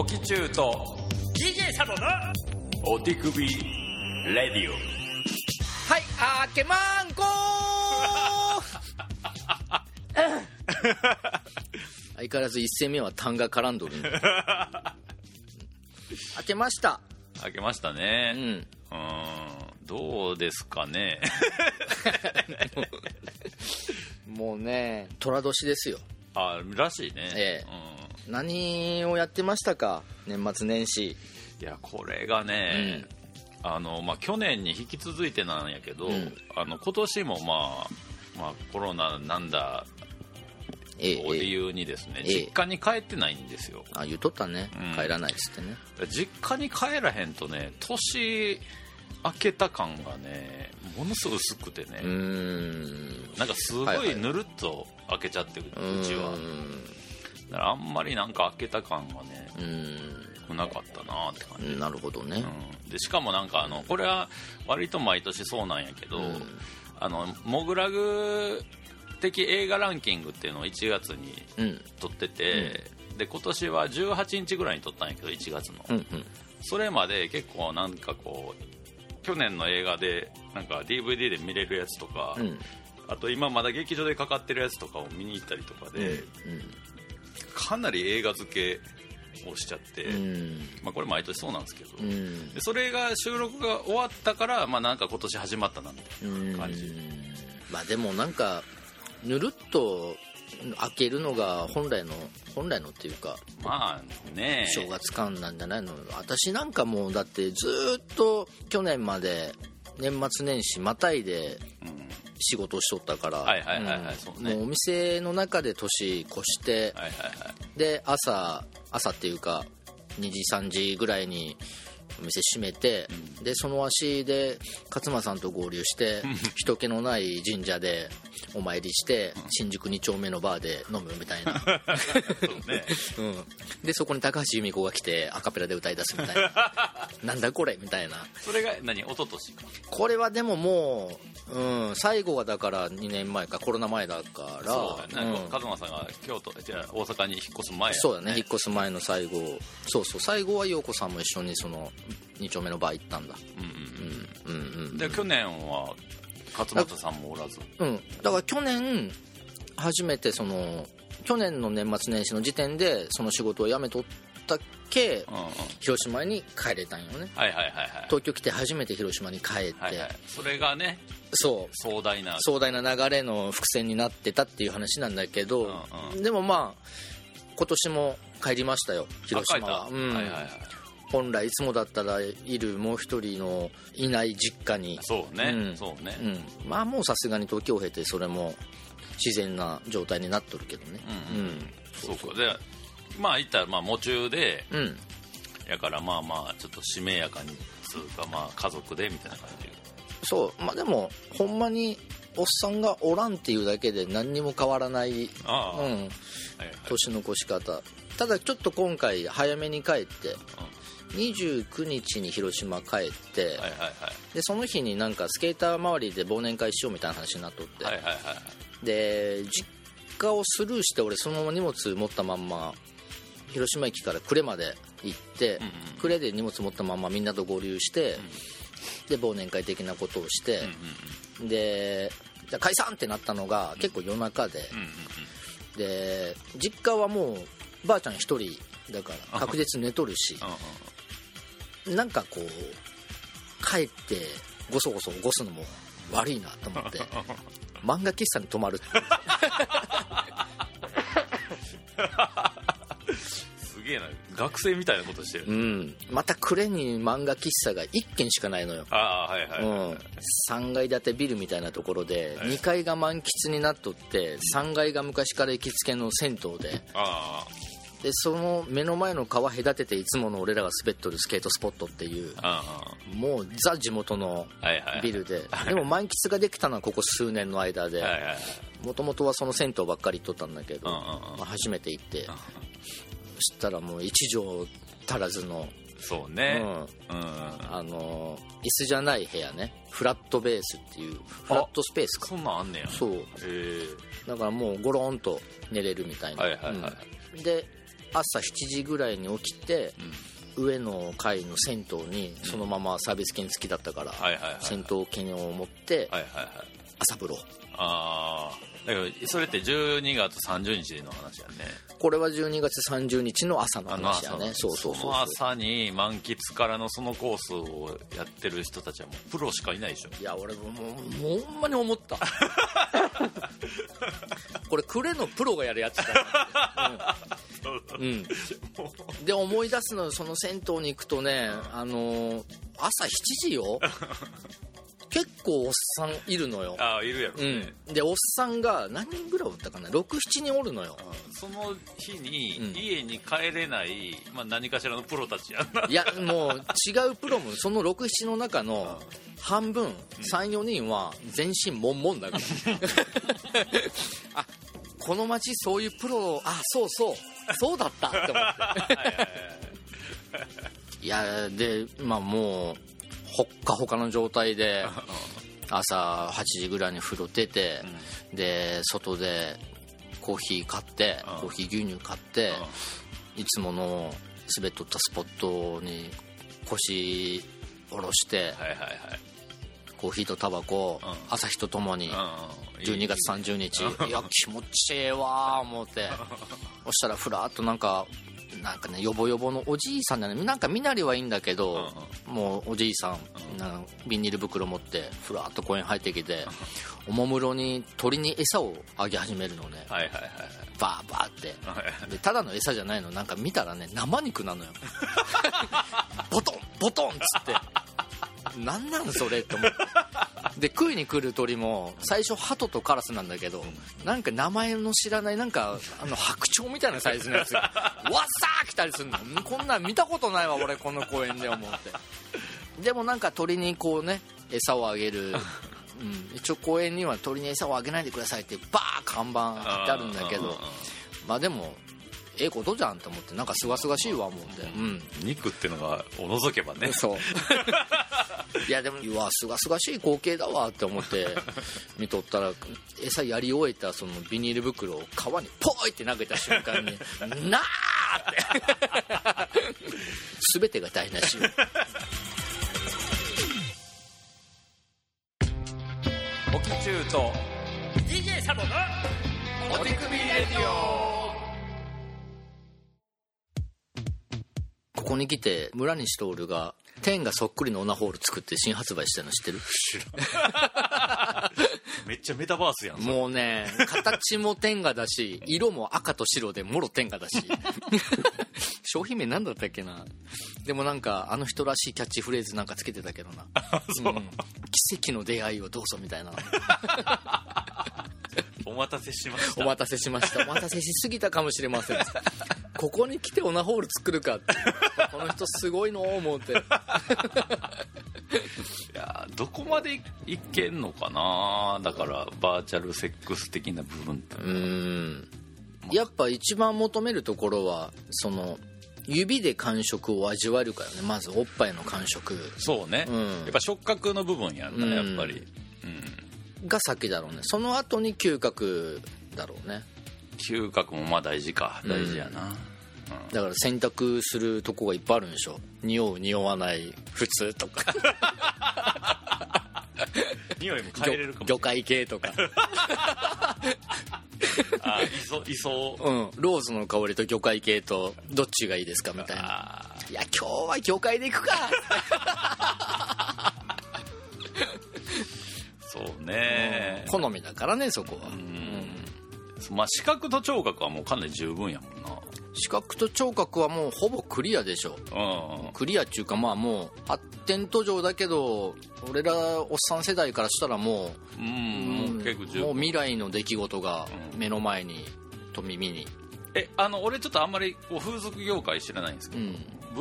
おきちゅうと DJ サボのお手首レディオ。はいあけまんこ 相変わらず一戦目は痰が絡んどるね。開けました。開けましたうねん。うんどうですかね。もうね寅年ですよ。あらしいね。ええ。うん何をやってましたか？年末年始。いやこれがね、あのまあ、去年に引き続いてなんやけど、うん。あの今年も、まあまあ、コロナなんだええを理ええ由にですね、ええ。実家に帰ってないんですよ。あ言うとったね、うん。帰らないっつってね。実家に帰らへんとね年明けた感がねものすごい薄くてね、なんかすごはいはい。いぬるっと開けちゃってる、ううちは。んだからあんまりなんか開けた感がねうん。なかったなって感じ、なるほどね、うん、でしかもなんかあのこれは割と毎年そうなんやけど、うん。あのモグラグ的映画ランキングっていうのを1月にうん。撮ってて、で今年は18日ぐらいに撮ったんやけど1月の、うんうん。それまで結構なんかこう去年の映画でなんか DVD で見れるやつとか、うん。あと今まだ劇場でかかってるやつとかを見に行ったりとかで、かなり映画付けをしちゃって、うん。まあ、これ毎年そうなんですけど、うん。でそれが収録が終わったから、まあ、なんか今年始まったなみたいうんな感じ、まあでもなんかぬるっと開けるのが本来の本来のっていうかまあね。正月感なんじゃないの？私なんかもうだってずーっと去年まで年末年始またいでうん仕事をしとったからお店の中で年越してはいはいはい。で朝朝っていうか2時3時ぐらいにお店閉めて、でその足で勝間さんと合流して人気のない神社でお参りして新宿2丁目のバーで飲むみたいな、ね。うん、でそこに高橋由美子が来てアカペラで歌い出すみたいな。なんだこれみたいな。それが何一昨年か？これはでももう、うん、最後はだから2年前かコロナ前だからそうだよね、うん。カズマさんが京都じゃあ大阪に引っ越す前やそうだね引っ越す前の最後。そうそう最後は陽子さんも一緒にその2丁目のバー行ったんだ。うんうんうん。うんうんで去年は勝俣さんもおらず。うん。だから去年初めてその去年の年末年始の時点でその仕事を辞めとったっけうんうん。広島に帰れたんよね。はいはいはいはい。東京来て初めて広島に帰って、はいはい。それがねそう。壮大な。壮大な流れの伏線になってたっていう話なんだけど、うんうん。でもまあ今年も帰りましたよ広島は、うん。はいはいはい本来いつもだったらいるもう一人のいない実家に。そうね、うん。そうね、うん、まあもうさすがに時を経てそれも自然な状態になっとるけどね。うんうんそうかでまあ言ったらまあ夢中でうん、うんやからまあまあちょっとしめやかにつうかまあ家族でみたいな感じ。そう。まあでもほんまにおっさんがおらんっていうだけで何にも変わらない、ああ、はいうん、はい年の越し方。ただちょっと今回早めに帰って29日に広島帰って、はいはいはい。でその日になんかスケーター周りで忘年会しようみたいな話になっとって、はいはいはいで実家をスルーして俺そのまま荷物持ったまんま広島駅から呉まで行って、うんうん呉で荷物持ったまんまみんなと合流して、で忘年会的なことをしてうん、うんで解散ってなったのが結構夜中で、うんうんで実家はもうばあちゃん一人だから確実に寝とるしうんうんなんかこう帰ってゴソゴソ起こすのも悪いなと思って 漫画喫茶に泊まるすげえな。学生みたいなことしてる、うん、また呉に漫画喫茶が1軒しかないのよ、ああはいはい、うん、3階建てビルみたいなところではい。2階が満喫になっとって3階が昔から行きつけの銭湯であでその目の前の川隔てていつもの俺らが滑っとるスケートスポットっていうもうザ地元のビルで。でも満喫ができたのはここ数年の間でもともとはその銭湯ばっかり行っとったんだけど、まあ、初めて行ってそしたらもう1畳足らずのそうね。うん。うん、あの椅子じゃない部屋ね。フラットベースっていうフラットスペースか。そんなんあんねや。そう。だからもうゴロンと寝れるみたいな、はいはいはい。うん。で朝7時ぐらいに起きて、上の階の銭湯にそのままサービス券付きだったから、銭湯券を持って朝風呂。ああだけどそれって12月30日の話やね。これは12月30日の朝の話やね。そうそうそうの朝に満喫からのそのコースをやってる人たちはもうプロしかいないでしょ。いや俺ももうほんまに思った。これクレのプロがやるやつだ、うん。うん、で思い出すのその銭湯に行くとねあのー朝7時よ結構おっさんいるのよ、ああいるやろうね、ん、でおっさんが何人ぐらいおったかな？67人おるのよ。うんその日にうん。家に帰れない、まあ、何かしらのプロたちやんな。いやもう違うプロもその67の中の半分34人は全身もんもんだから あこの街そういうプロあそうそう。そうだったって思って。いやでまあもうほっかほかの状態で 朝8時ぐらいに風呂出て、で外でコーヒー買って、うん。コーヒー牛乳買って、いつもの滑っとったスポットに腰下ろして、はいはいはい。コーヒーとタバコ、うん。朝日とともにうん。12月30日。いや気持ちいいわー思って。そしたらふらっとなんかなんかねヨボヨボのおじいさんだね。なんか身なりはいいんだけど、もうおじいさん、なんかビニール袋持ってふらっと公園入ってきておもむろに鳥に餌をあげ始めるのね。はいはいはいバーバーって。はい。でただの餌じゃないの。なんか見たらね生肉なのよ。ボトンボトンっつってなんなんそれって思ってで食いに来る鳥も最初ハトとカラスなんだけどなんか名前の知らないなんかあの白鳥みたいなサイズのやつがわっさー来たりするの。んこんなん見たことないわ俺この公園で思って。でもなんか鳥にこうね餌をあげる、うん、一応公園には鳥に餌をあげないでくださいってバー看板貼ってあるんだけど。まあでもええことじゃんと思ってなんかすがすがしいわ思ってうん。肉っていうのがお除けばね。そう。いやでもうわすがすがしい光景だわって思って見とったら餌やり終えたそのビニール袋を川にポイって投げた瞬間に「なあ!」って。全てが台無しよ。オキチューと DJ サボのお手首レディオここに来て村西徹が天がそっくりのオナホール作って新発売してるの知ってる？めっちゃメタバースやんもうね形も天下だし色も赤と白でもろ天下だし。商品名なんだったっけな？でもなんかあの人らしいキャッチフレーズなんかつけてたけどな、うん。奇跡の出会いをどうぞみたいな。お待たせしました。お待たせしました。お待たせしすぎたかもしれませんここに来てオナホール作るか。ってこの人すごいの思って。いやーどこまでいけんのかな。だからバーチャルセックス的な部分ってうーん。やっぱ一番求めるところはその指で感触を味わえるからね。まずおっぱいの感触。そうね、うん。やっぱ触覚の部分やんな、うん。やっぱり、うん、が先だろうね。その後に嗅覚だろうね。嗅覚もまあ大事か。大事やな、だから選択するとこがいっぱいあるんでしょ。匂う匂わない普通とか。匂いも変えれるかも。魚介系とか。あいそういそう。うん。ローズの香りと魚介系とどっちがいいですかみたいな。あいや今日は魚介でいくか。ー そうね、好みだからねそこは、うん。まあ視覚と聴覚はもうかなり十分やもんな視覚と聴覚はもうほぼクリアでしょう。ん。クリアっていうかまあもう発展途上だけど俺らおっさん世代からしたらもう、うん、もう結構十もう分未来の出来事が目の前にと耳に。えあの俺ちょっとあんまり風俗業界知らないんですけど、うん。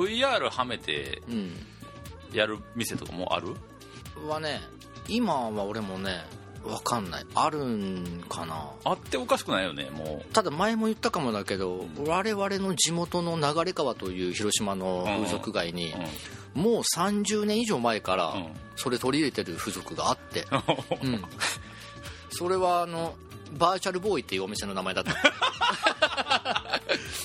VR はめてうん。やる店とかもある？はね今は俺もね分かんない。あるんかな。あっておかしくないよねもただ前も言ったかもだけど、我々の地元の流川という広島の風俗街に、う、もう30年以上前からうん。それ取り入れてる風俗があって、うん、それはあのバーチャルボーイっていうお店の名前だった。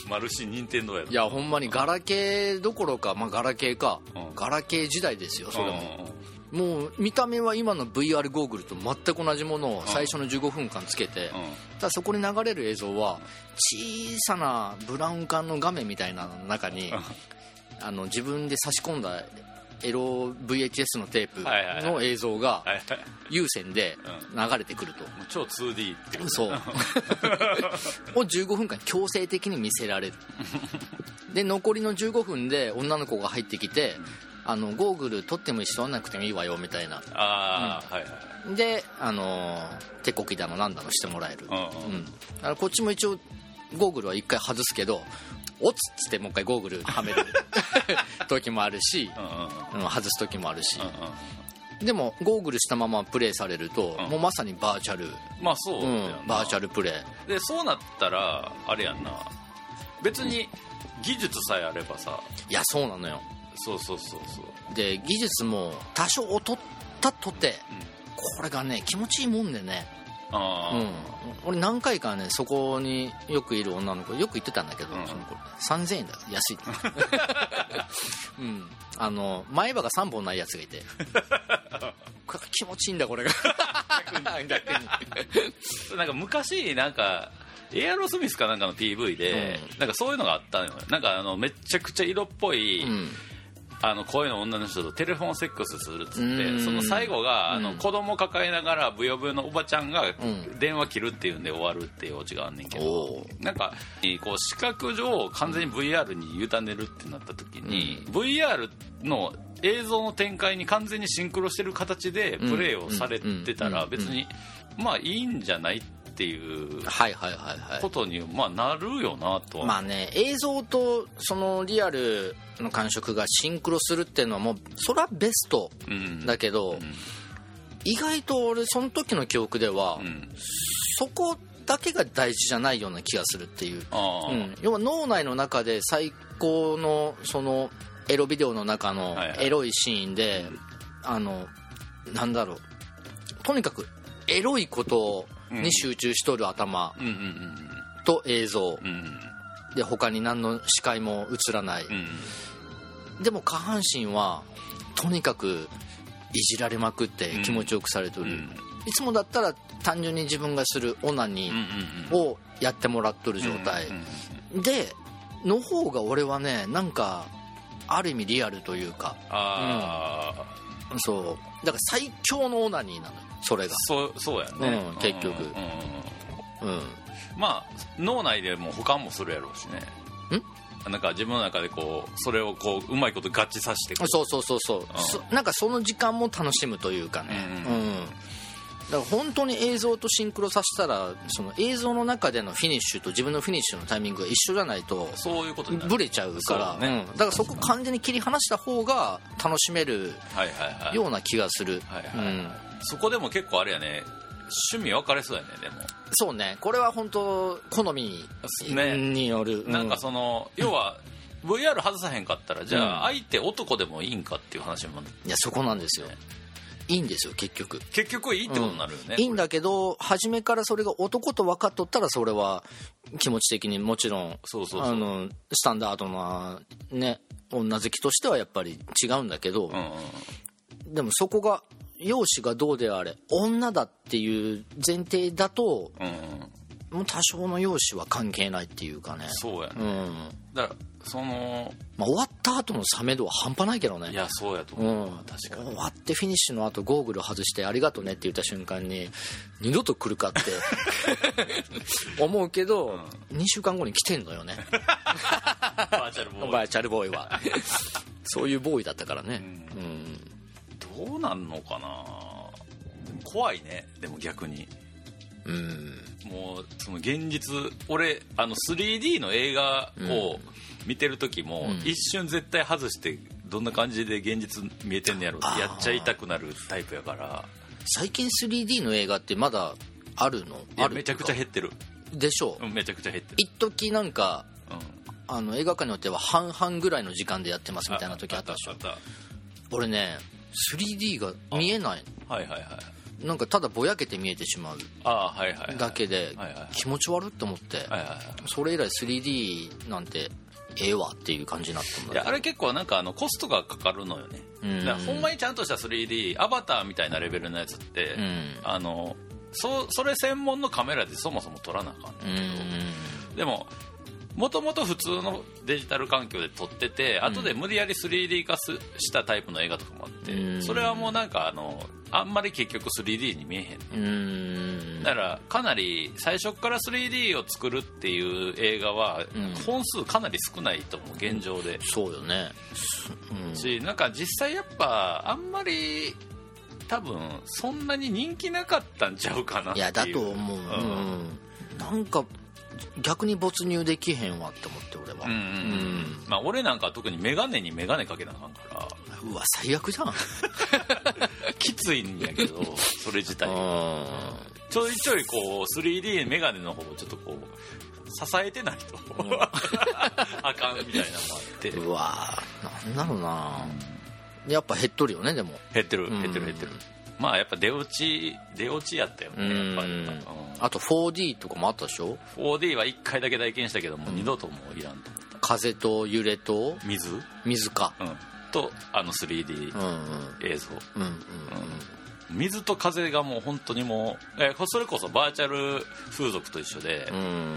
マルシ任天堂やろいやほんまにガラケーどころか、まあ、ガラケーか、うん。ガラケー時代ですよそれも、うんもう見た目は今の VR ゴーグルと全く同じものを最初の15分間つけて、うん。ただそこに流れる映像は小さなブラウン管の画面みたいなの中にあの自分で差し込んだエロ VHS のテープの映像が有線で流れてくると。超 2D ってことそう。を15分間強制的に見せられる。で残りの15分で女の子が入ってきてあのゴーグル取ってもいいし取らなくてもいいわよみたいな。ああ、はいはいであの手こきだのなんだのしてもらえる、うんうんらこっちも一応ゴーグルは一回外すけどおっつっつってもう一回ゴーグルはめる。時もあるし、うんうんうん。外す時もあるし。うんうんでもゴーグルしたままプレイされると、うん。もうまさにバーチャル、まあそうだうん、バーチャルプレイ。でそうなったらあれやんな。別に技術さえあればさ。いやそうなのよそうそうそうそう。で技術も多少劣ったとて、これがね気持ちいいもんでね、ああ、うん、俺何回かねそこによくいる女の子よく言ってたんだけど、うん。その子。3000円だ安い うん。あの前歯が3本ないやつがいて。気持ちいいんだこれが。逆に。なんか昔なんかエアロスミスかなんかの PV で、なんかそういうのがあったのよ。なんかあのめちゃくちゃ色っぽい、うんあの声の女の人とテレフォンセックスするっつっうん。てその最後があうん。の子供抱えながらブヨブヨのおばちゃんがん。電話切るっていうんで終わるっていうオチがあんねんけおどおなんかこう視覚上完全に VR に委ねるってなった時に VR の映像の展開に完全にシンクロしてる形でプレイをされてたらうん。別にまあいいんじゃないっていうはいはいはいはい。ことにまあなるよなとは。まあね映像とそのリアルの感触がシンクロするっていうのはもうそれはベストうん。だけど、ん。意外と俺その時の記憶では、うん。そこだけが大事じゃないような気がするっていう、うん、要は脳内の中で最高のそのエロビデオの中のはいはい。エロいシーンで、あのなんだろう。とにかくエロいことに集中しとる頭。うんうんと映像。うんうん。で他に何の視界も映らない、うんでも下半身はとにかくいじられまくって気持ちよくされてる、うん。いつもだったら単純に自分がするオナニうんうんーをやってもらっとる状態。うんうんでの方が俺はねなんかある意味リアルというか。ああ、そう。だから最強のオナニーなのよそれが。そうそうやね、うん結局。うんうんうん。まあ脳内でも保管もするやろうしね。なんか自分の中でこうそれをこううまいこと合致させてそうそうそうそう。そなんかその時間も楽しむというかね。ううんん、だから本当に映像とシンクロさせたらその映像の中でのフィニッシュと自分のフィニッシュのタイミングが一緒じゃないとそういうことになる。ブレちゃうから。ね。うん。だからそこ完全に切り離した方が楽しめるような気がする、そこでも結構あれやね。趣味分かれそうやねでも。そうね。これは本当好みね。による、うなんかその要は VR 外さへんかったらじゃあ相手男でもいいんかっていう話も。いやそこなんですよいいんですよ結局。結局いいってことになるよね、いいんだけど初めからそれが男と分かっとったらそれは気持ち的にもちろんそうそうそう。あのスタンダードなね女好きとしてはやっぱり違うんだけど、うんうんでもそこが容姿がどうであれ女だっていう前提だとうんうんもう多少の容姿は関係ないっていうかね。そうやね、うん。だからそのまあ、終わった後の冷め度は半端ないけどね。いやそうやとう思う、ん、確かに。終わってフィニッシュの後ゴーグル外してありがとうねって言った瞬間に二度と来るかって 思うけど、2週間後に来てんのよね。バーチャルボーイ。バーチャルボーイは。そういうボーイだったからね。うん、どうなんのかな。怖いね。でも逆に。うんもうその現実俺あの 3D の映画を見てる時も、うん。一瞬絶対外してどんな感じで現実見えてんのやろってやっちゃいたくなるタイプやから。最近 3D の映画ってまだあるの？あるめちゃくちゃ減ってる。でしょ？う、うんめちゃくちゃ減ってる、一時なんかうん、あの映画館によっては半々ぐらいの時間でやってますみたいな時あったでしょ？俺ね 3D が見えないたはいはいはいなんかただぼやけて見えてしまうだけで気持ち悪って思ってそれ以来 3D なんてええわっていう感じになったんだあれ結構なんかあのコストがかかるのよね、うん。ほんまにちゃんとした 3D アバターみたいなレベルのやつって、うん。あのそそれ専門のカメラでそもそも撮らなあかんねうん。でももともと普通のデジタル環境で撮ってて、後で無理やり 3D 化すしたタイプの映画とかもあって、うん。それはもうなんかあのあんまり結局 3D に見えへんうん。だからかなり最初から 3D を作るっていう映画はうん。本数かなり少ないと思う現状で、そうよね。うん。しなんか実際やっぱあんまり多分そんなに人気なかったんちゃうかなっていやだと思う、うん。なんか逆に没入できへんわって思って俺は。うんうんうん。まあ俺なんかは特に眼鏡に眼鏡かけなあかんから。うんうわ最悪じゃん。きついんやけどそれ自体。うちょいちょいこう 3D 眼鏡の方をちょっとこう支えてないと。あかんみたいなのもあって。んうわなんだろうなやっぱ減っとるよねでも。減ってるうん減ってる減ってるまあやっぱ出落ち出落ちやったよねやっぱり、うん。うん。あと 4D とかもあったでしょ？4D は1回だけ体験したけども、二度ともういらんと。風と揺れと？水、うん、水かとあの 3D うんうん。映像、うんうん水と風がもう本当にもう、えーそれこそバーチャル風俗と一緒で、うんうん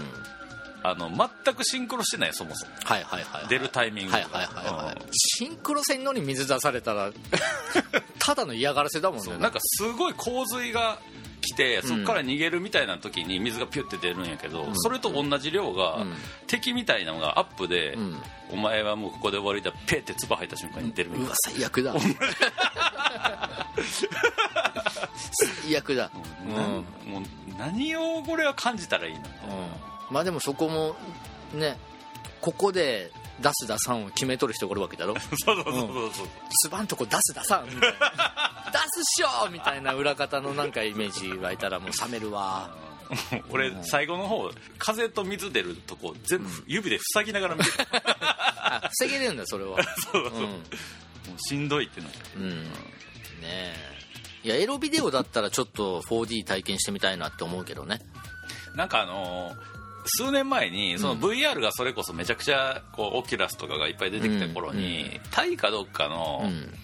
あの全くシンクロしてないそもそも。はいはいはいはい。出るタイミングが。はいはいはいはい。うん。シンクロ線のに水出されたら ただの嫌がらせだもんね。そうなんかすごい洪水が来てそこから逃げるみたいな時に水がピュッて出るんやけど、ん。それと同じ量が、うん。敵みたいなのがアップで、うん。お前はもうここで終わりだペーって唾吐いた瞬間に出るみたいうわ最悪だ。最悪だ。うん、な、もう何をこれは感じたらいいの？まあでもそこもねここで出す出さんを決めとる人がおるわけだろ。そうそうそうそうそう、つばんとこ出す出さん。みたいな出すっしょみたいな裏方のなんかイメージ湧いたらもう冷めるわ。俺最後の方風と水出るとこ全部指で塞ぎながら見てる。あ防げるんだそれは。そうそうそう、うん。もうしんどいってなって。うん。ねえ。いやエロビデオだったらちょっと 4D 体験してみたいなって思うけどね。なんかあのー数年前にその VR がそれこそめちゃくちゃこうオキュラスとかがいっぱい出てきた頃に、タイかどっかのうん。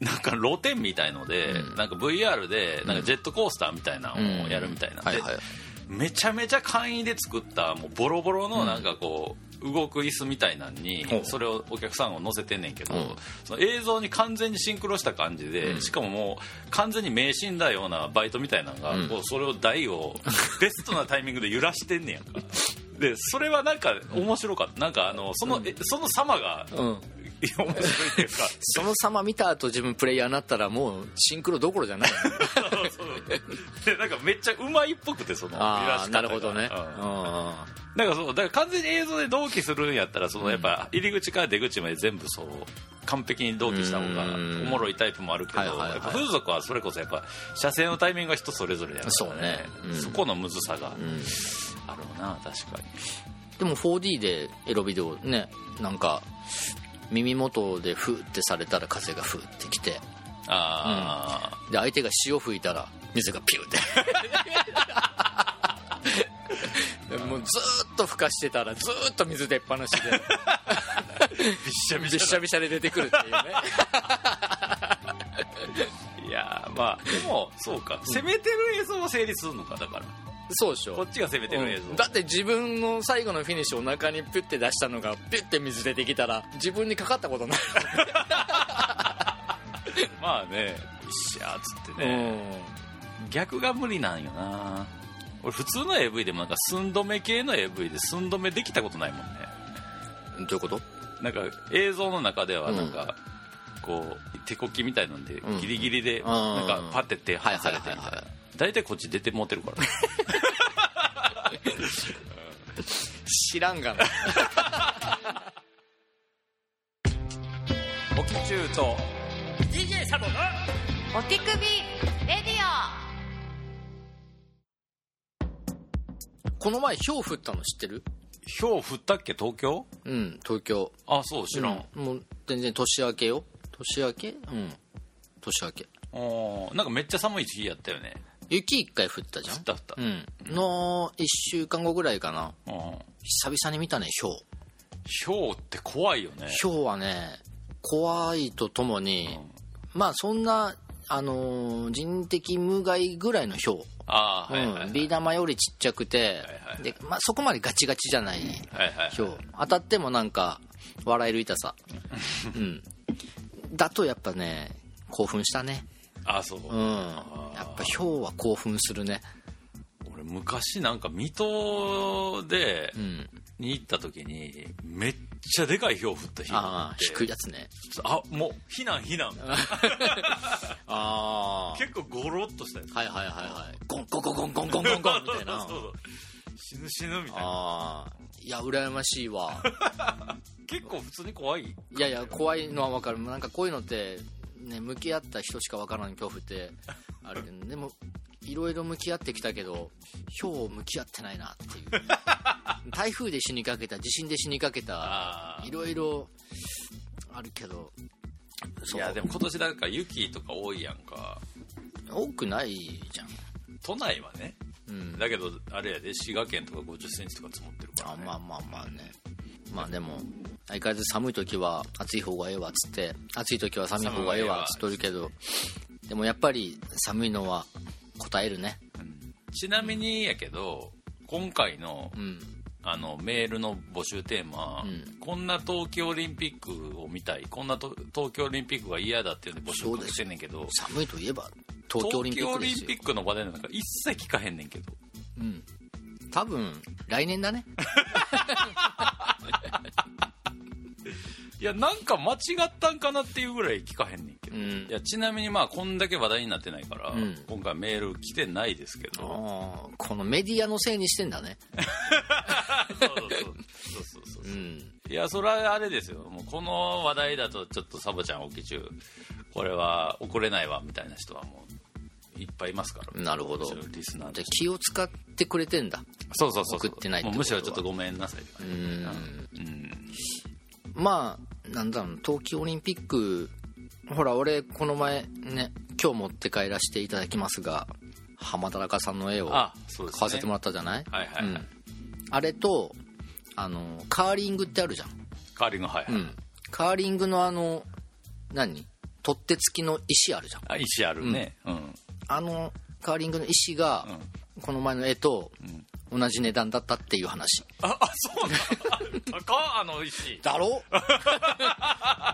なんか露店みたいので、うん。なんか VR でなんかジェットコースターみたいなのをやるみたいなんで、めちゃめちゃ簡易で作ったもうボロボロのなんかこう動く椅子みたいなんにそれをお客さんを乗せてんねんけど、うん。その映像に完全にシンクロした感じで、うん。しかももう完全に迷信だようなバイトみたいなのが、うん。こうそれを台を ベストなタイミングで揺らしてんねやんか。でそれはなんか面白かった。なんかあのその,、えその様がうんいや面白いっていうか。その様見た後自分プレイヤーになったらもうシンクロどころじゃない。そうそうでなんかめっちゃうまいっぽくてその揺らああし方が。なるほどね。うん。うん。だからそうだから完全に映像で同期するんやったらそのやっぱ入り口から出口まで全部そう完璧に同期した方がおうん。もろいタイプもあるけどはいはいはい。やっぱ風俗はそれこそやっぱ射精のタイミングが人それぞれやからそうね。うん。そこのむずさがうん。あるな確かに。でも 4D でエロビデオねなんか耳元でフーってされたら風がフーってきて。あで相手が潮吹いたら水がピューって。もうずーっとふかしてたらずーっと水出っ放しで。あ、びっしゃびびしゃしゃびしゃで出てくるっていうね。いやーまあでもそうか。攻めてる映像は成立するのかだからそうでしょ。こっちが攻めてる映像、うん。だって自分の最後のフィニッシュお腹にピュッて出したのがピュッて水出てきたら自分にかかったことない、まあね。よっしゃーっつってね、逆が無理なんよな。俺普通の AV でもなんか寸止め系の AV で寸止めできたことないもんね。うん、どういうこと？なんか映像の中ではなんか、こう手こきみたいなんでうん。ギリギリでん。なんかパッて手はい離されてみたいな大体こっち出て持ってるから。知らんがな。オキチューと DJ サボのお手首レディこの前氷降ったの知ってる？氷降ったっけ？東京？うん東京。あそう知らん、うんもう全然年明けよ。年明け？うん。年明け。おーなんかめっちゃ寒い日やったよね雪一回降ったじゃん。降った降った。うん。の1週間後ぐらいかな。うん。久々に見たね氷氷って怖いよね。氷はね怖いとともに、まあそんなあのー人的無害ぐらいの氷ああはいはいはいうん、ビー玉よりちっちゃくて、はいはいでまあ、そこまでガチガチじゃないはいはいひょう当たってもなんか笑える痛さ、うん、だとやっぱね興奮したねあそう。うん。やっぱヒョウは興奮するね。俺昔なんか水戸で、に行った時にめっちゃでかいひょう降った日ああ低いやつね。あもう避難避難ああ結構ゴロッとしたやつ。はいはいはいはい。ゴンゴンゴンゴンゴンゴンゴンみたいな。死ぬ死ぬみたいな。ああいや羨ましいわ。結構普通に怖い。いやいや怖いのはわかる。なんかこういうのってね向き合った人しか分からない恐怖ってあるけどでもいろいろ向き合ってきたけど氷向き合ってないなっていう。台風で死にかけた地震で死にかけたあいろいろあるけどいやでも今年だから雪とか多いやんか。多くないじゃん。都内はね。うん。だけどあれやで滋賀県とか5 0センチとか積もってるから、ね、あまあまあまあねまあでも相変わらず寒い時は暑い方がええわっつって暑い時は寒い方がええわっつっとるけどでもやっぱり寒いのは答えるね。ちなみにやけど今回のうん。あのメールの募集テーマ、うん。こんな冬季オリンピックを見たいこんなと東京オリンピックが嫌だっていうんで募集かけてんねんけど寒いといえば東京オリンピック東京オリンピックの話題なんか一切聞かへんねんけど。うん多分来年だね。いやなんか間違ったんかなっていうぐらい聞かへんねんけど、うん。いやちなみにまあこんだけ話題になってないから、うん。今回メール来てないですけど。このメディアのせいにしてんだね。そうそうそうそうそうそううんいやそれはあれですよもうこの話題だとちょっとサボちゃん起き中これは怒れないわみたいな人はもういっぱいいますから。なるほど。うちのリスナーでで気を使ってくれてんだ。そうそうそう送ってないってむしろちょっとごめんなさいうん。うん。まあなんだろう冬季オリンピックほら俺この前ね今日持って帰らせていただきますが浜田中さんの絵をあそうですね。買わせてもらったじゃない？はいはいはい、うん。あれとあのカーリングってあるじゃん、カーリングはいはい、うん、カーリングのあの何？取っ手付きの石あるじゃん。あ石あるね。うん、あのカーリングの石がうん。この前の絵とん。同じ値段だったっていう話。ああそうなん 高っあの石。だろ？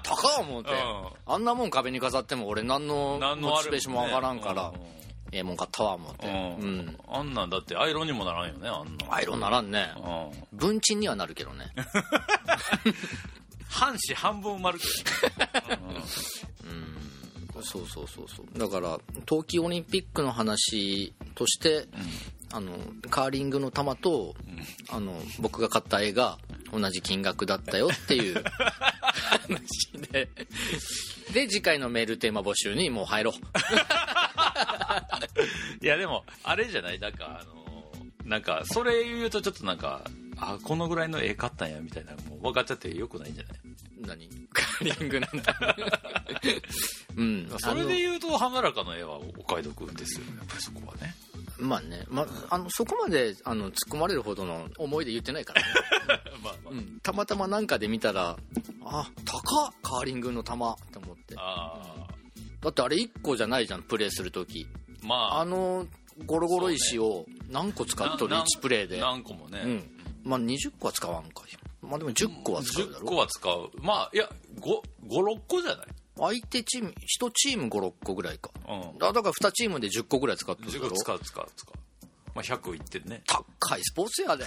高っ思って、うん。あんなもん壁に飾っても俺何の何のあれモチベーションも上がらんからうん。ええもん買ったわ思って。ううん。ん、あんなんだってアイロンにもならんよねあんな。アイロンならんね。うん。文鎮にはなるけどね。半紙半分埋まるけどね、そうそうそうそう。だから冬季オリンピックの話として、あのカーリングの球と、あの僕が買った絵が同じ金額だったよっていう。話で。で次回のメールテーマ募集にもう入ろう。いやでもあれじゃない？なんかあのなんかそれ言うとちょっとなんかあこのぐらいの絵買ったんやみたいなもう分かっちゃってよくないんじゃない？何？カーリングなんだ うん。それで言うと浜中の絵はお買い得ですよやっぱりそこはね。まあね、まあのそこまであの突っ込まれるほどの思いで言ってないからね。まあまうん、たまたまなんかで見たらあ高っカーリングの球って思って。あだってあれ1個じゃないじゃんプレーする時。ーまあ。あのゴロゴロ石を何個使っとるな1プレーで。何個もね、うん。まあ20個は使わんか。まあでも10個は使うだ10個ろは使う。まあいや56個じゃない相手チーム1チーム56個ぐらいか。うん。だだから2チームで10個ぐらい使ってるだ10ろ。個使う使う使う。まあ100いってるね。高いスポーツやで。い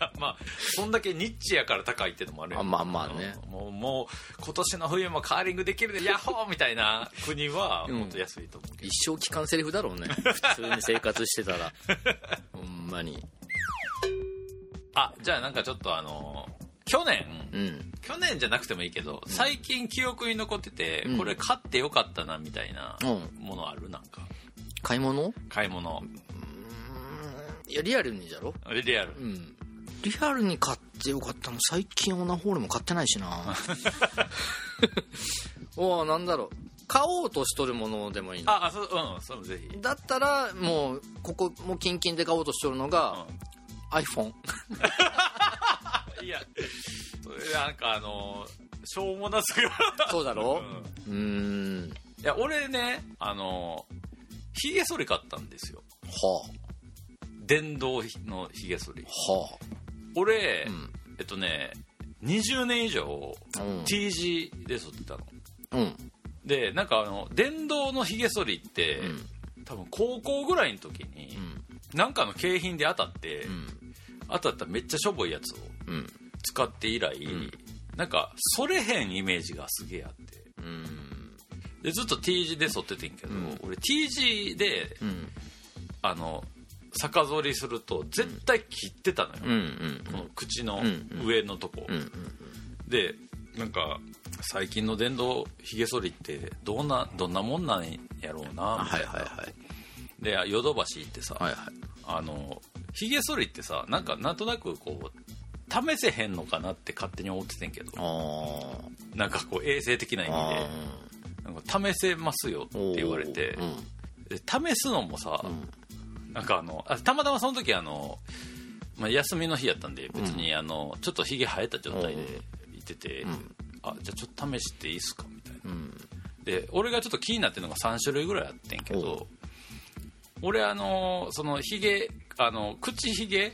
やまあそんだけニッチやから高いってのもあるよ。あまあまあね。うん。もうもう今年の冬もカーリングできるでヤッホー！みたいな国はうん。もっと安いと思うけど、一生聞かんセリフだろうね。普通に生活してたら。ほんまに。あじゃあなんかちょっとあの去年。うん。去年じゃなくてもいいけど最近記憶に残ってて、うん。これ買ってよかったなみたいなうん。ものある？なんか。買い物？買い物。いやリアルにじゃろ？リアル。うん。リアルに買ってよかったの最近オナホールも買ってないしな。おおなんだろう。買おうとしとるものでもいいの。ああそううんそれぜひ。だったらもうここもうキンキンで買おうとしとるのが、iPhone いやそれなんかあのしょうもなすぎるそうだろ？うん。うーん。いや俺ねあのひげ剃り買ったんですよ。は電動のひげ剃り。あ。は俺、あうん。えっとね20年以上うん。T 字で剃ってたの。うん。でなんかあの電動のひげ剃りって、うん。多分高校ぐらいの時に、なんかの景品で当たって、うん当たっためっちゃしょぼいやつをうん。使って以来、ん。なんか剃れへんイメージがすげえあって。うん。でずっと T 字で剃っててんけど、うん。俺 T 字でうん。あの逆剃りすると絶対切ってたのよ、うんうんこの口のうん上のとこ、うんうんでなんか最近の電動ひげ剃りってどんなどんなもんなんやろうなみたいな、はいはいはい。でヨドバシ行ってさ、はいはい。あのひげ剃りってさなんかなんとなくこう試せへんのかなって勝手に思っててんけど。あなんかこう衛生的な意あ味で。なんか試せますよって言われて。うん。で試すのもさ、なんかあのあたまたまその時あの、まあ、休みの日やったんで別にあのちょっとひげ生えた状態で行ってて、あじゃあちょっと試していいっすかみたいな。うん。で俺がちょっと気になってるのが3種類ぐらいあってんけど俺あのそのひげあの口ひげ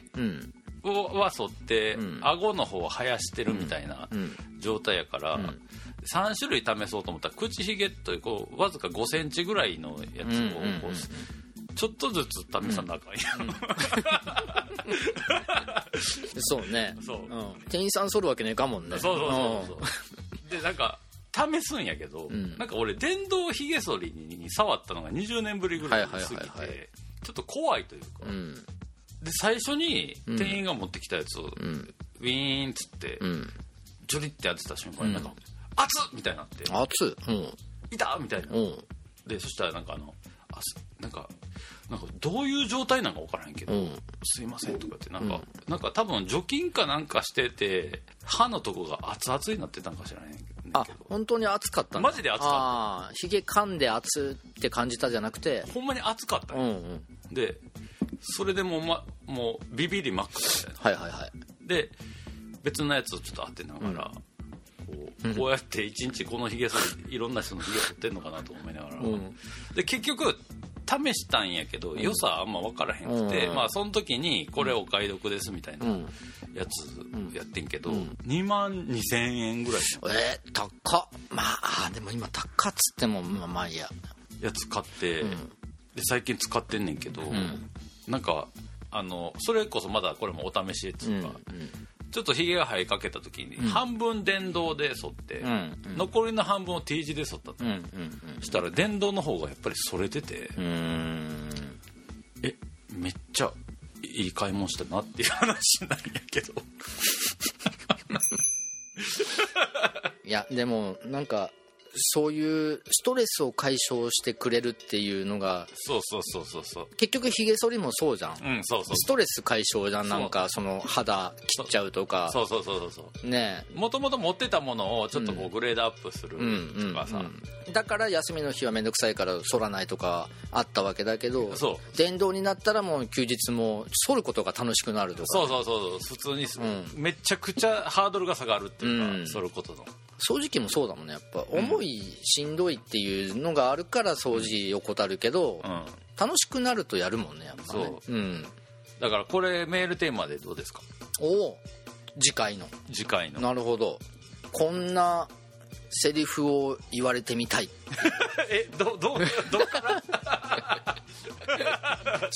は剃って、うん。顎の方を生やしてるみたいなうん。状態やから、ん。3種類試そうと思ったら口ひげというこうわずか5センチぐらいのやつをちょっとずつ試さなあかんや、そうね。そう。ん。店員さん剃るわけねえかもんね。そうそうそうそう。でなんか試すんやけど、ん。なんか俺電動ひげ剃りに触ったのが20年ぶりぐらい過ぎて、はいはいはいはいちょっと怖いというか、うん。で最初に店員が持ってきたやつを、うん。ウィーンっつって、うん。ジョリってやってた瞬間になんかうん「熱っ!」みたいになって。熱いうん「いた!」みたいな。うん。でそしたらなんかあのあすなんかなんかどういう状態なんか分からへんけど「うん。すいません」とかってなんか、なんか多分除菌かなんかしてて歯のとこが熱々になってたんか知らへんけどあ本当に熱かったんだ。マジで熱かった。ひげ噛んで熱って感じたじゃなくて。ほんまに熱かったうんよ、うん。でそれでもう,、ま、もうビビりマックスみたいなはいはいはい。で別のやつをちょっと当てながら、こうこうやって一日このひげ剃りいろんな人のひげ剃ってんのかなと思いながら、ん。で結局試したんやけど良さあんま分からへんくて、うん。まあその時にこれお買い得ですみたいなうん。やつやってんけど、2万2000円ぐらい。のえー、高っ。まあでも今高っつってもまあまあいいや。やつ買って、ん。で最近使ってんねんけど、ん。なんかあのそれこそまだこれもお試しっていうか、ちょっとひげが生えかけた時に、半分電動で剃って、ん残りの半分を T 字で剃ったと、したら電動の方がやっぱり剃れてて、えめっちゃいい買い物したなっていう話なんやけど。いやでもなんかそういうストレスを解消してくれるっていうのがそうそうそうそうそう。結局ひげ剃りもそうじゃん。うんそうそうストレス解消じゃん。なんかその肌切っちゃうとか。そうそうそうそうそう。ねもともと持ってたものをちょっとこうグレードアップするうんとかさ、うんだから休みの日は面倒くさいから剃らないとかあったわけだけど電動になったらもう休日も剃ることが楽しくなるとか。そうそうそうそう。普通にす、うめちゃくちゃハードルが下がるっていうか、うん。そることの。掃除機もそうだもんね。やっぱ重いしんどいっていうのがあるから掃除を怠るけど、うん。楽しくなるとやるもんねやっぱね、そう。ん、だからこれメールテーマでどうですか？おお次回の。次回の。なるほど。こんなセリフを言われてみたい。えどどどっから？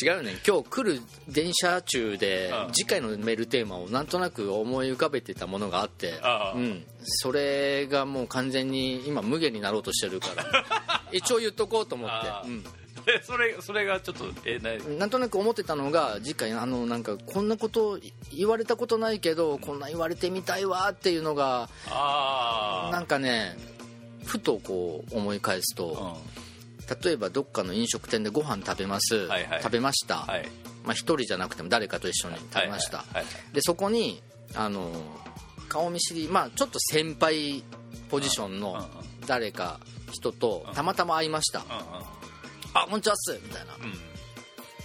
違うね今日来る電車中でうん次回のメールテーマをなんとなく思い浮かべてたものがあって。うん、それがもう完全に今無限になろうとしてるから。一応言っとこうと思って。うん。えそれそれがちょっとえななんとなく思ってたのが次回あのなんかこんなこと言われたことないけどこんな言われてみたいわっていうのがあなんかねふとこう思い返すあとうん。例えばどっかの飲食店でご飯食べます、はいはい。食べました、はい。まあ、一人じゃなくても誰かと一緒に食べました、はいはいでそこにあの顔見知りまあちょっと先輩ポジションのうんうん誰か人とたまたま会いました、うんあこんにちはっす。みたいな。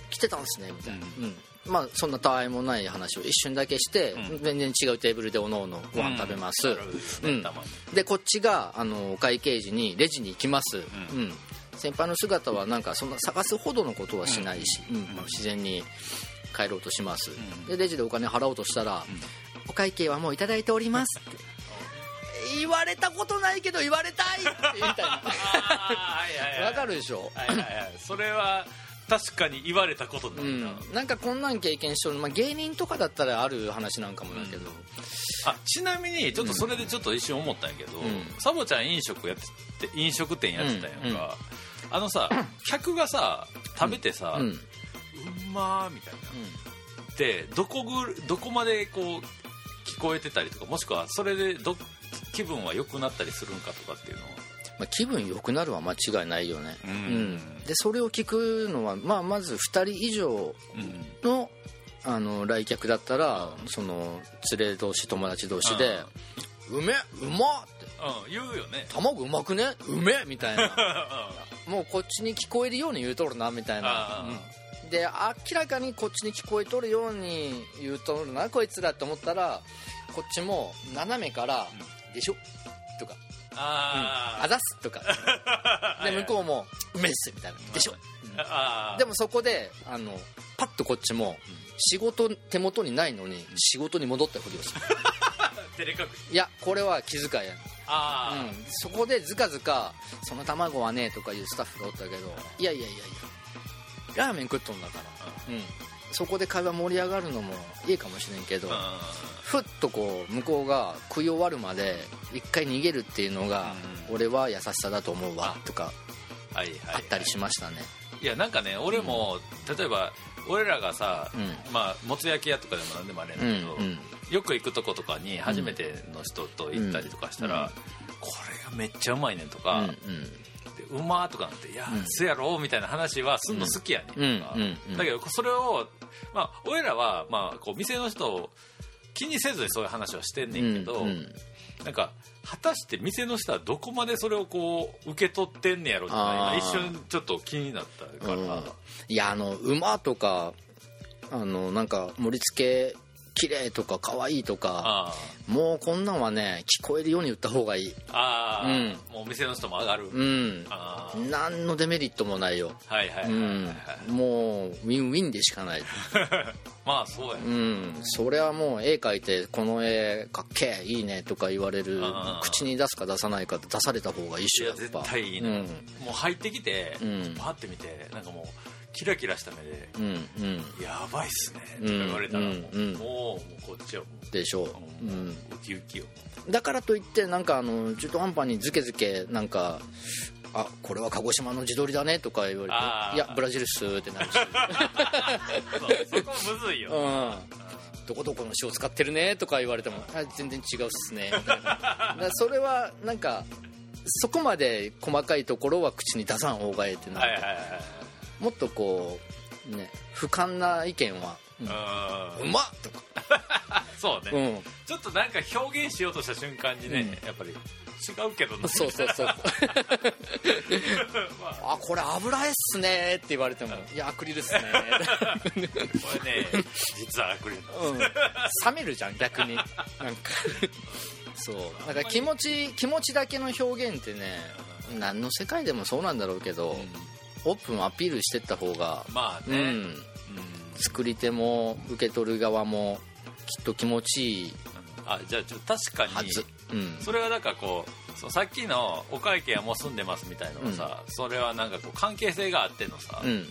来てたんですね。みたいな、うん。まあそんなたわいもない話を一瞬だけして、うん。全然違うテーブルでおのおのご飯食べます、うん。でこっちがあのお会計時にレジに行きます、うん。先輩の姿はなんかそんな探すほどのことはしないし、自然に帰ろうとします、ん。でレジでお金払おうとしたら、お会計はもういただいております。って言われたことないけど言われたいってみたい。あーはい わかるでしょ、はいはいはい。それは確かに言われたことなういな、ん、なんかこんなん経験してる、まあ、芸人とかだったらある話なんかもだけど、あちなみにちょっとそれでちょっと一瞬思ったんやけど、ん。サボちゃん飲食やってて飲食店やってたんやん。か、あのさ客がさ食べてさ、ううん。まーみたいな、でどこぐどこまでこう聞こえてたりとかもしくはそれでど気分は良くなったりするんかとかっていうのは。まあ、気分良くなるは間違いないよね、うん。でそれを聞くのは、まあ、まず2人以上うん。のあの来客だったらその連れ同士友達同士で「うめうまっ!」って。うん言うよね「卵うまくねうめ!」みたいな。もうこっちに聞こえるように言うとるなみたいな。で明らかにこっちに聞こえとるように言うとるなこいつらって思ったらこっちも斜めから「でしょ?」とか「ああざっす」とか。で向こうも「うめっす」みたいな「でしょ?」あでもそこであのパッとこっちも仕事手元にないのに仕事に戻ったふりをする。いやこれは気遣いや、ああ、うん、そこでずかずか「その卵はね」とかいうスタッフがおったけどい。やいやいやいや。ラーメン食っとんだから、うん、そこで会話盛り上がるのもいいかもしれんけど、ふっとこう向こうが食い終わるまで一回逃げるっていうのが、俺は優しさだと思うわとかあったりしましたね、いやなんかね俺も、例えば俺らがさ、うん。まあもつ焼き屋とかでも何でもあれやうんねんけど、うんよく行くとことかに初めての人と行ったりとかしたら、これがめっちゃうまいねんとか、うんでうまーとかなって「いやそやろ」みたいな話はすんの好きやねんとか、うんうんうん。だけどそれを、まあ、俺らは、まあ、こう店の人を気にせずにそういう話はしてんねんけど、うんうん。なんか果たして店の人はどこまでそれをこう受け取ってんねやろって一瞬ちょっと気になったから、うん。いやあの馬とかあのなんか盛り付け綺麗とか可愛いとかあもうこんなんはね聞こえるように言った方がいい。ああ。あ、うん。もうお店の人も上がる、うん。あ何のデメリットもないよ。あはいはいはいはい、うんはい。もうウィンウィンでしかない。まあそうや。ね、うん。それはもう絵描いてこの絵かっけえいいねとか言われる。口に出すか出さないか出された方がいいっいやしょやっぱ。絶対いいね、うん。もう入ってきて、うん。パッて見てなんかもうキラキラした目でうんうん「やばいっすね」とか言われたらもう,、うんうん。もうもうこっちはもでしょう、う、う、うん。ウキウキよ。だからといってなんかあの中途半端にズケズケなんかあこれは鹿児島の地鶏だねとか言われていやブラジルっすってなるし。そこむずいよ、うん。どこどこの塩使ってるねとか言われてもあ全然違うっすね。みたいなそれはなんかそこまで細かいところは口に出さん方がええってなはいはいはいもっとこうね俯瞰な意見ははい、うんうまっとか。そうね、うん。ちょっとなんか表現しようとした瞬間にね、やっぱり違うけどなそうそうそう。まあ。あこれ油絵っすねって言われてもいやアクリルっすねこれね実はアクリルうん、冷めるじゃん逆に。なんか。そう。だから気持ち気持ちだけの表現ってね何の世界でもそうなんだろうけど、オープンアピールしてった方が、うまあね、うん。ん、作り手も受け取る側もきっと気持ちいいあじゃあちょ確かにうん、それはなんかこうそうさっきのお会計はもう済んでますみたいなのはさ、それはなんかこう関係性があってのさ、うんうん。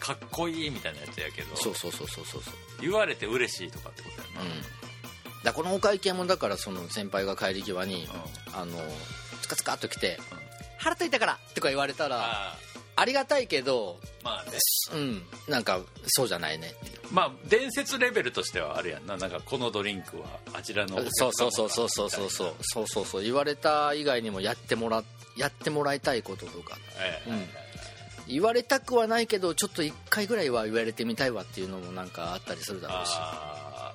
かっこいいみたいなやつやけどそうそうそうそうそうそう。言われて嬉しいとかってことやな、うん。だこのお会計もだからその先輩が帰り際に、あのつかつかっと来て「払っといたから!」とか言われたらあありがたいけどーまあね。うんなんかそうじゃないね。まあ伝説レベルとしてはあるやんな。なんかこのドリンクはあちらのそうそうそうそうそうそうそう。そうそうそう。言われた以外にもやってもらやってもらいたいこととか。ええ。うん。言われたくはないけどちょっと一回ぐらいは言われてみたいわっていうのもなんかあったりするだろうし。あ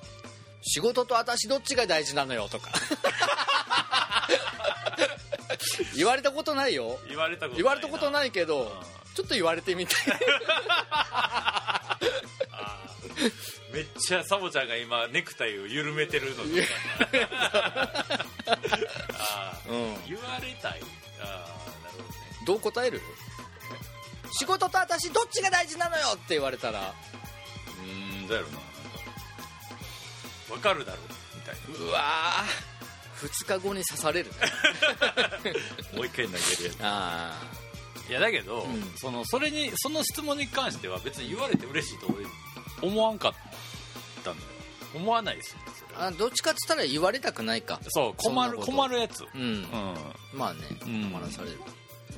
仕事と私どっちが大事なのよとか 言われたことないよ。言われたことない言われたこといないけどうん。ちょっと言われてみたい。めっちゃサボちゃんが今ネクタイを緩めてるのとか。うん。言われたい。ああなるほどね。どう答える？仕事と私どっちが大事なのよって言われたら。うーんだやろな。なんかわかるだろうみたいうわー2日後に刺される。もう一回投げるやつ。あいやだけど、うん。そのそれにその質問に関しては別に言われて嬉しいと俺思わんかったんだよ。思わないですよそれは。あどっちかっつったら言われたくないか。そう困る困るやつ。うん。うん。まあねうん。困らされる、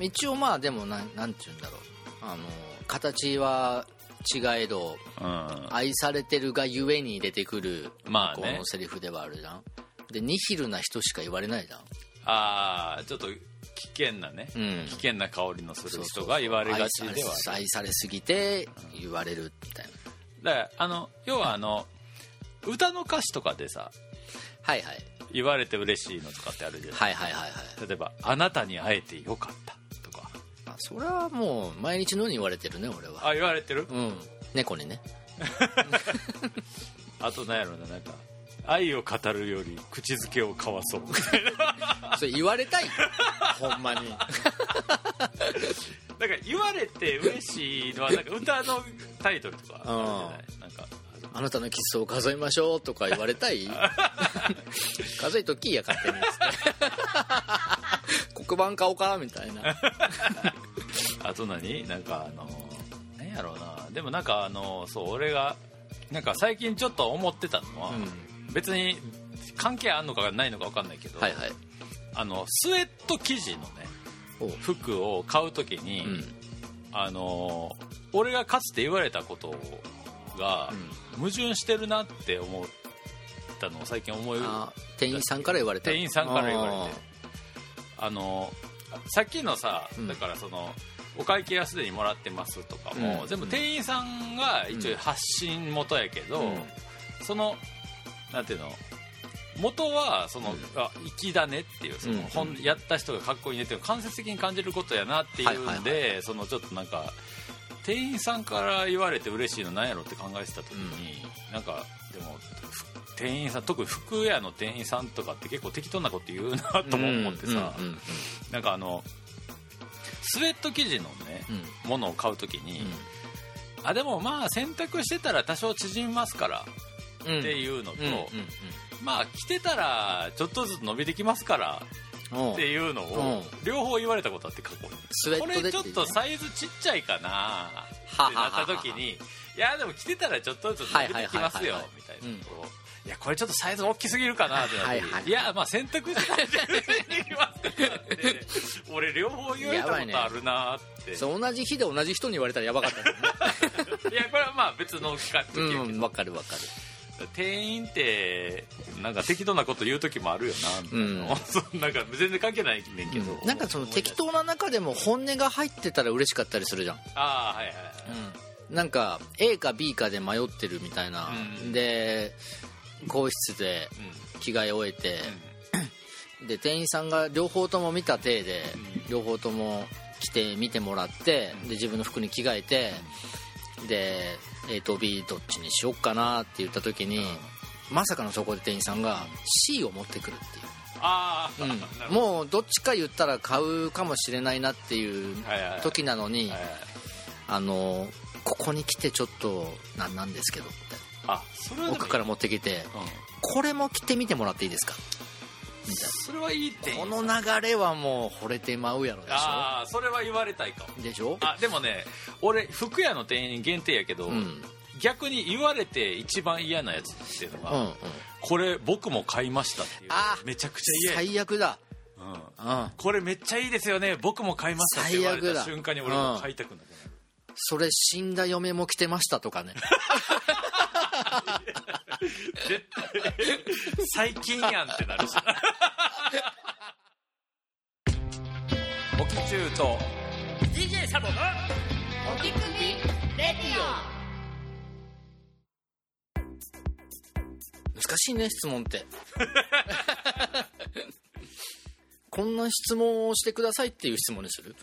一応まあでもなんなんて言うんだろう。あの形は違えどうん。愛されてるがゆえに出てくるまあね。このセリフではあるじゃんでニヒルな人しか言われないじゃんああちょっと危険なね、うん。危険な香りのする人が言われがちでは愛され愛されすぎて言われるみたいなだからあの要はあの歌の歌詞とかでさはいはい。言われて嬉しいのとかってあるじゃない、はいはいはいはい。例えば「あなたに会えてよかった」とか。あそれはもう毎日のように言われてるね俺は。あ言われてる？うん。猫にね。あと何やろうななんか愛を語るより口づけを交わそう。みたいなそれ言われたい？ほんまに。なんか言われて嬉しいのはなんか歌のタイトルとかあるじゃない？なんか。あなたのキスを数えましょうとか言われたい？数えときや勝手にっつって。黒板買おうかみたいな。あと何？なんかあの何やろうな。でもなんかあのそう俺がなんか最近ちょっと思ってたのは、別に関係あんのかないのか分かんないけど、はいはい。あのスウェット生地のね服を買う時に、うん。あの俺がかつて言われたことが矛盾してるなって思ったのを最近思いあ店員さんから言われた。店員さんから言われて。あのさっきのさ、うん。だからそのお会計はすでにもらってますとかも、うん。全部店員さんが一応発信元やけど、うん。そのなんていうの？元はその、うん。あ粋だねっていうその、うん。本やった人がかっこいいねっていう間接的に感じることやなっていうんで、そのちょっとなんか店員さんから言われて嬉しいのなんやろって考えてた時に、なんかでもふ店員さん特に服屋の店員さんとかって結構適当なこと言うなとも思ってさ、うんうんうんなんかあのスウェット生地のね、うん。ものを買う時に、あでもまあ洗濯してたら多少縮みますからうんっていうのと、まあ着てたらちょっとずつ伸びてきますからうん。っていうのを両方言われたことあって過去。にこれちょっとサイズちっちゃいかなはってなった時にいやでも着てたらちょっとずつ伸びてきますよみたいなことを。いやこれちょっとサイズ大きすぎるかなってなって、はいはいはい。いやまあ洗濯したら全然できますって俺両方言われたことあるなって、そう同じ日で同じ人に言われたらやばかったね。いやこれはまあ別の企画うんわかるわかる店員ってなんか適当なこと言う時もあるよなうん。なんか全然関係ないねんけど、なんかその適当な中でも本音が入ってたら嬉しかったりするじゃん。ああはいはいはい、なんか A か B かで迷ってるみたいな、うん。で更衣室で着替え終えて、で店員さんが両方とも見た体で、う両方とも着て見てもらって、で自分の服に着替えて、で A と B どっちにしよっかなって言った時に、まさかのそこで店員さんが C を持ってくるっていう。ああ、なるほど。もうどっちか言ったら買うかもしれないなっていう時なのに、はいはいあのここに来てちょっとなんなんですけどって。あそれ奥から持ってきてうん。これも着てみてもらっていいですか？それはいいってなこの流れはもう惚れてまうやろでしああそれは言われたいかも。ょでしょ？あでもね俺服屋の店員限定やけど、うん。逆に言われて一番嫌なやつっていうのが、うんうん。これ僕も買いましたっていう。あめちゃくちゃ嫌や、最悪だ。うん、うん。これめっちゃいいですよね。僕も買いましたって言われた瞬間に俺も買いたくなる、それ死んだ嫁も着てましたとかね 絶対最近やんってなるし。オキチューと DJ サボのレディ難しいね質問って こんな質問をしてくださいっていう質問にする？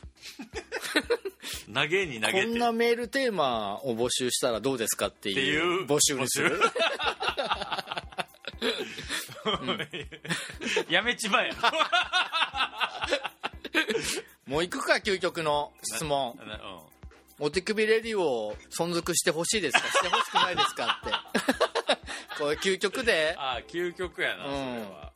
投げに投げて。こんなメールテーマを募集したらどうですかっていいう。う募集にする？やめちまえ。よ もう行くか究極の質問。お手首レディを存続してほしいですか？してほしくないですかって。これ究極で？ああ究極やな、うんそれは。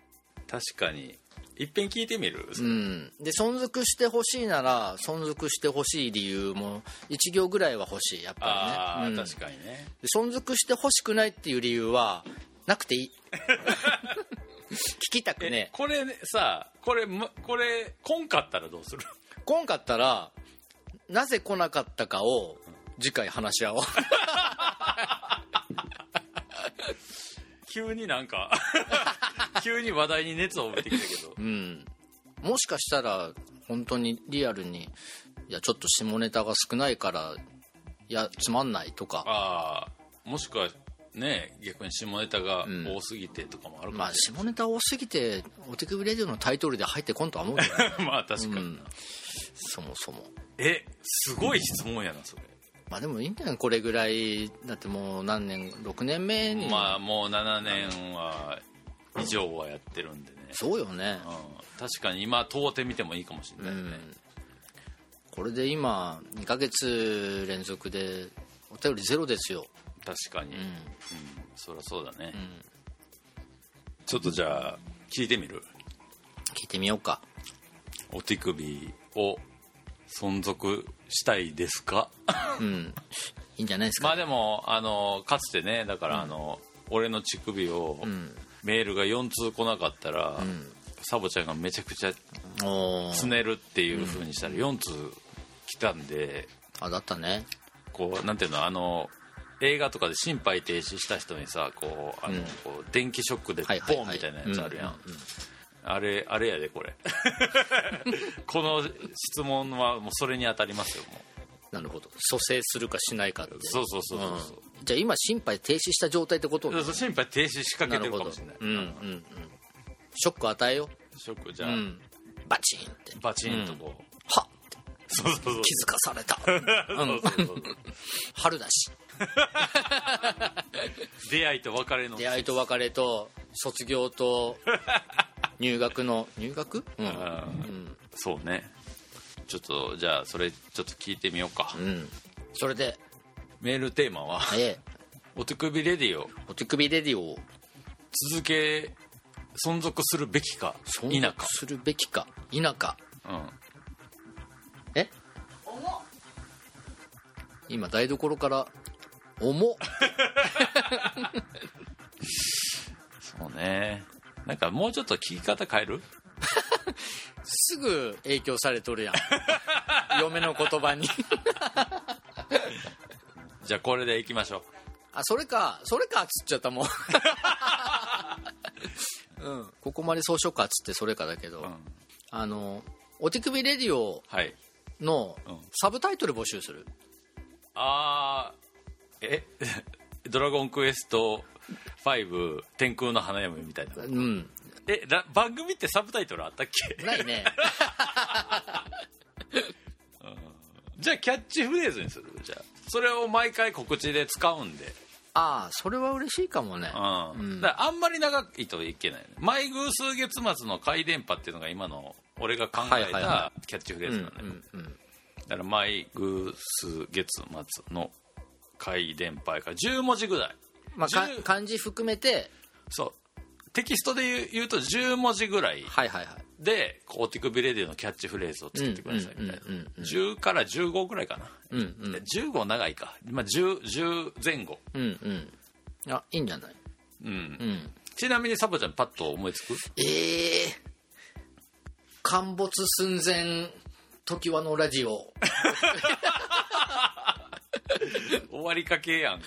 確かにいっぺん聞いてみる、うん。で存続してほしいなら存続してほしい理由も1行ぐらいは欲しいやっああ、ぱりね、うん。確かにね。で存続してほしくないっていう理由はなくていい。聞きたくえ、ねこれねさこれむこれこんかったらどうする？来んかったらなぜ来なかったかを次回話し合おう 急になんか 急に話題に熱を帯びてきたけど。うん。もしかしたら本当にリアルにいやちょっと下ネタが少ないからいやつまんないとか。ああもしくはね逆に下ネタが多すぎてとかもあるかまあもし下ネタ多すぎてお手首レディオのタイトルで入ってこんとは思うけどれないまあ確かにな、うん。そもそも。えすごい質問やなそれまあでもいいんじゃないこれぐらいだってもう何年6年目に、まあもう7年は以上はやってるんでね、そうよね。うん、確かに今問うてみてもいいかもしれないね、これで今2ヶ月連続でお便りゼロですよ。確かに、ううん。んそりゃそうだね、ん。ちょっとじゃあ聞いてみる？聞いてみようか。お手首を存続したいですか？うん。いいんじゃないですか、まあでもあのかつてねだからあの、俺の乳首を、ん。メールが4通来なかったら、ん。サボちゃんがめちゃくちゃつねるっていう風にしたら4通来たんであだったね。こうなんていうのあの映画とかで心肺停止した人にさこうあの、うん。こう電気ショックでボンみたいなやつあるやん、うんうんうんあれあれやでこれ。この質問はもうそれに当たりますよもなるほど。蘇生するかしないかって。うそうそうそうそうそう、うん。じゃあ今心肺停止した状態ってことね。心肺停止しかけてなるかもしれない、うんうんうん。ショック与えよショックじゃあ、ううん。バチンって。バチンとこう、はっ。そうそうそう気づかされた。そうそうそう春だし。出会いと別れの出会いと別れと卒業と入学の入学？うん。うん。そうね。ちょっとじゃあそれちょっと聞いてみようか、うん。それで。メールテーマはええ「お手首レディオ。お手首レディオを。続け存続するべきか存否か。続するべきか否か」うん。え？今台所から「重っ。そうねなんかもうちょっと聞き方変える？すぐ影響されとるやん。嫁の言葉に。じゃあこれでいきましょあそれかそれかっつっちゃったもん。うん。ここまでそうしようかっつってそれかだけど、う、うん、あのお手首レディオはい。のうん。サブタイトル募集する？あーえ？ドラゴンクエスト5天空の花嫁みたいな。うん。えら番組ってサブタイトルあったっけ？ないね。じゃあキャッチフレーズにする？じゃあ。それを毎回告知で使うんで。ああそれは嬉しいかもね。うん。うん。だあんまり長いといけないね毎偶数月末の回電波っていうのが今の俺が考えたキャッチフレうんーズなんだよ、うんうんだから毎偶数月末の回電波やから10文字ぐらいまあか10漢字含めて。そう。テキストで言うと10文字ぐらい。はいはいはい。でこう手首レディオのキャッチフレーズを作ってくださいみたいな。うんうんうんうん10から15ぐらいかな、うんうん。で15長いか、まあ、10, 10前後、うんうん。あいいんじゃない？うん。うん。ちなみにサボちゃんパッと思いつく？ええ陥没寸前時はのラジオ。終わりかけやん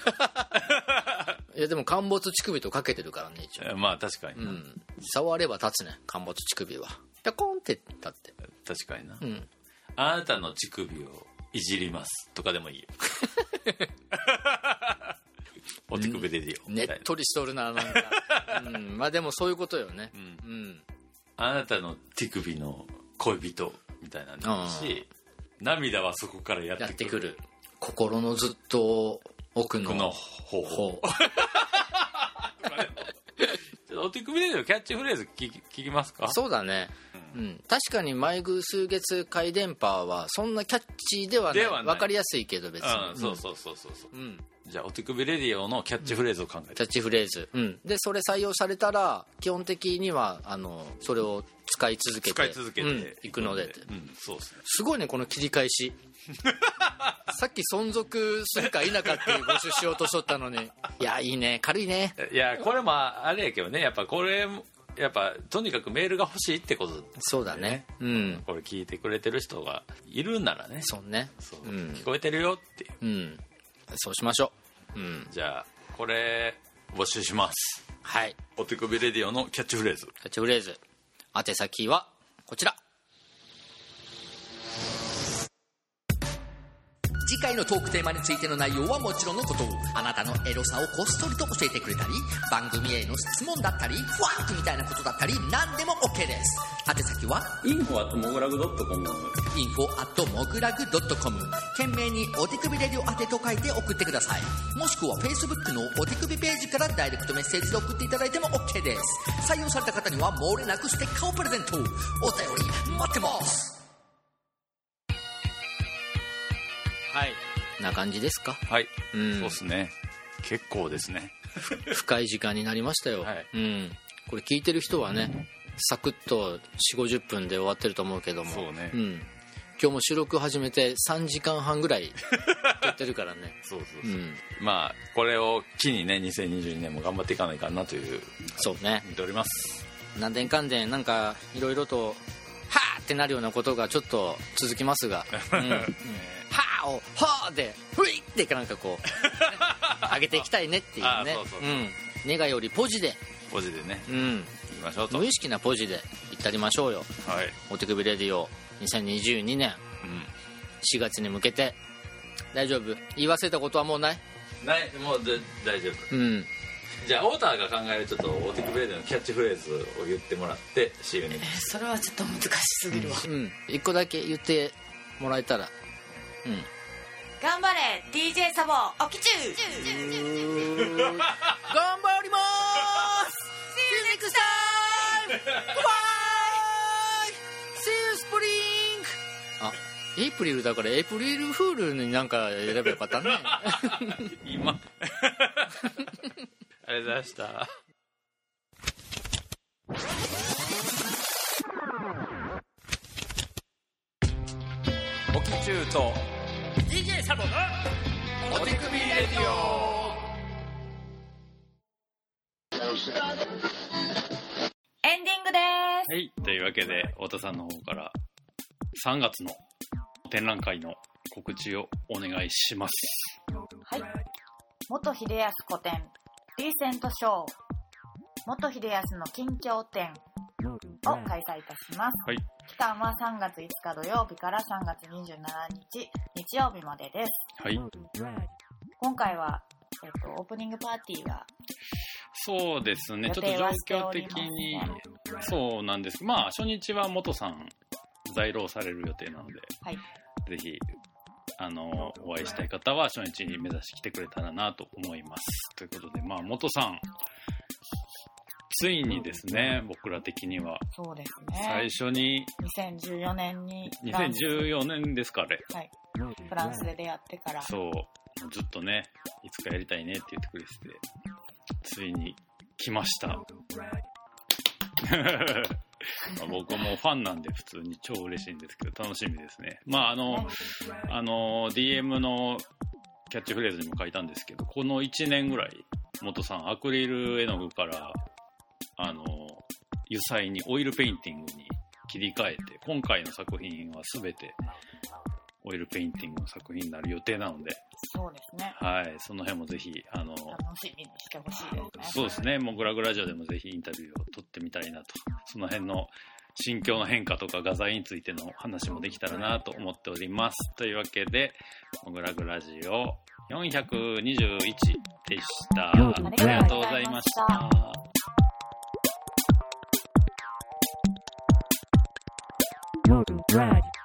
いやでも陥没乳首とかけてるからね一応。えまあ確かにな、うん。触れば立つね陥没乳首は。ピョコンって立って。確かにな、うん。あなたの乳首をいじりますとかでもいいよ。お手首レディオみたいな。ねっとりしとるななんか、うん、まあでもそういうことよね。ん。うん。あなたの手首の恋人みたいなんでもいいし涙はそこからやってくる。やってくる。心のずっと奥の方法。方。ちょっとお手首でキャッチフレーズ聞き聞きますか？そうだね、うん、確かに迷宮数月回電波はそんなキャッチーではない。分かりやすいけど別に、うんそうそうそうそうそう。うん、じゃあお手首レディオのキャッチフレーズを考えて。キャッチフレーズ、うん、でそれ採用されたら基本的にはあのそれを使い続けて。使い続けて。うん、いくのでうん。そうですね。すごいねこの切り返し。さっき存続するか否かっていう募集しようとしとったのに。いやいいね。軽いね。いやこれもあれやけどね。やっぱこれやっぱとにかくメールが欲しいってこと。そうだね。うん。これ聞いてくれてる人がいるならね。そうね。そう。うん。聞こえてるよっていう。うん。そうしましょう。うん。じゃあこれ募集します。はい。お手首レディオのキャッチフレーズ。キャッチフレーズ。宛先はこちら次回のトークテーマについての内容はもちろんのことあなたのエロさをこっそりと教えてくれたり番組への質問だったりふわっとみたいなことだったり何でも OK です。宛先はインフォアットモグラグドットコム info at モグラグ .com 懸命にお手首レディオ宛てと書いて送ってください。もしくは Facebook のお手首ページからダイレクトメッセージで送っていただいても OK です。採用された方には漏れなくステッカーをプレゼント。お便り待ってます。はい。な感じですか？はい、うん。そうですね。結構ですね。深い時間になりましたよ、はい。うん、これ聞いてる人はねサクッと4 5 0分で終わってると思うけども。そうね。ん、今日も収録始めて3時間半ぐらいやってるからね。そうそうそう。う、ん。まあこれを機にね2022年も頑張っていかないかなというそうね。見ております。何年かんでんなんかいろいろとはーってなるようなことがちょっと続きますが、うん。うん、はーをはーでふいってなんかこう 上げていきたいねっていうね。あそうそうそう。ん。よりポジで、ポジでね。うん、いきましょうと。無意識なポジでいったりましょうよ。はい、お手首レディオ2022年うん。4月に向けて。大丈夫？言い忘れたことはもうない？ない。もうで大丈夫。うん。じゃあ太田が考えるちょっとお手首レディオのキャッチフレーズを言ってもらって CM に。それはちょっと難しすぎるわ。うん。一個だけ言ってもらえたら。うん頑張れ DJ サボおきちゅう頑張りまーす。See you next time! バイ。See you spring! あエイプリルだからエイプリルフールになんかやればよかったね。今。ありがとうございましたおきちゅうと DJ サボのお手首レディオ。エンディングです。はいというわけで太田さんの方から3月の展覧会の告知をお願いします。はい。元秀康古典リーセントショー。元秀康の近況展を開催いたします、はい。期間は3月5日土曜日から3月27日日曜日までです。はい。今回は、えっと、オープニングパーティーがそうですね、ちょっと状況的にね、そうなんです。まあ、初日は元さん在労される予定なので、はい。ぜひ、あの、お会いしたい方は初日に目指して来てくれたらなと思います。ということで、まあ、元さん、ついにですね、僕ら的には、そうです最ね初に、2014年にフランス2014年ですか、あれ。はい、フランスで出会ってから。そう、ずっとね、いつかやりたいねって言ってくれてて、ついに来ました。まあ僕もファンなんで普通に超嬉しいんですけど、楽しみですね。まああの、あの、DM のキャッチフレーズにも書いたんですけど、この1年ぐらい、元さん、アクリル絵の具から、あの、油彩にオイルペインティングに切り替えて、今回の作品は全てオイルペインティングの作品になる予定なので、そうですねはい、その辺もぜひ、あの、楽しみにしてほしいですねそうですね、もうグラグラジオでもぜひインタビューを取ってみたいなと、その辺の心境の変化とか画材についての話もできたらなと思っております。というわけで、モグラグラジオ421でした。ありがとうございました。go to drag.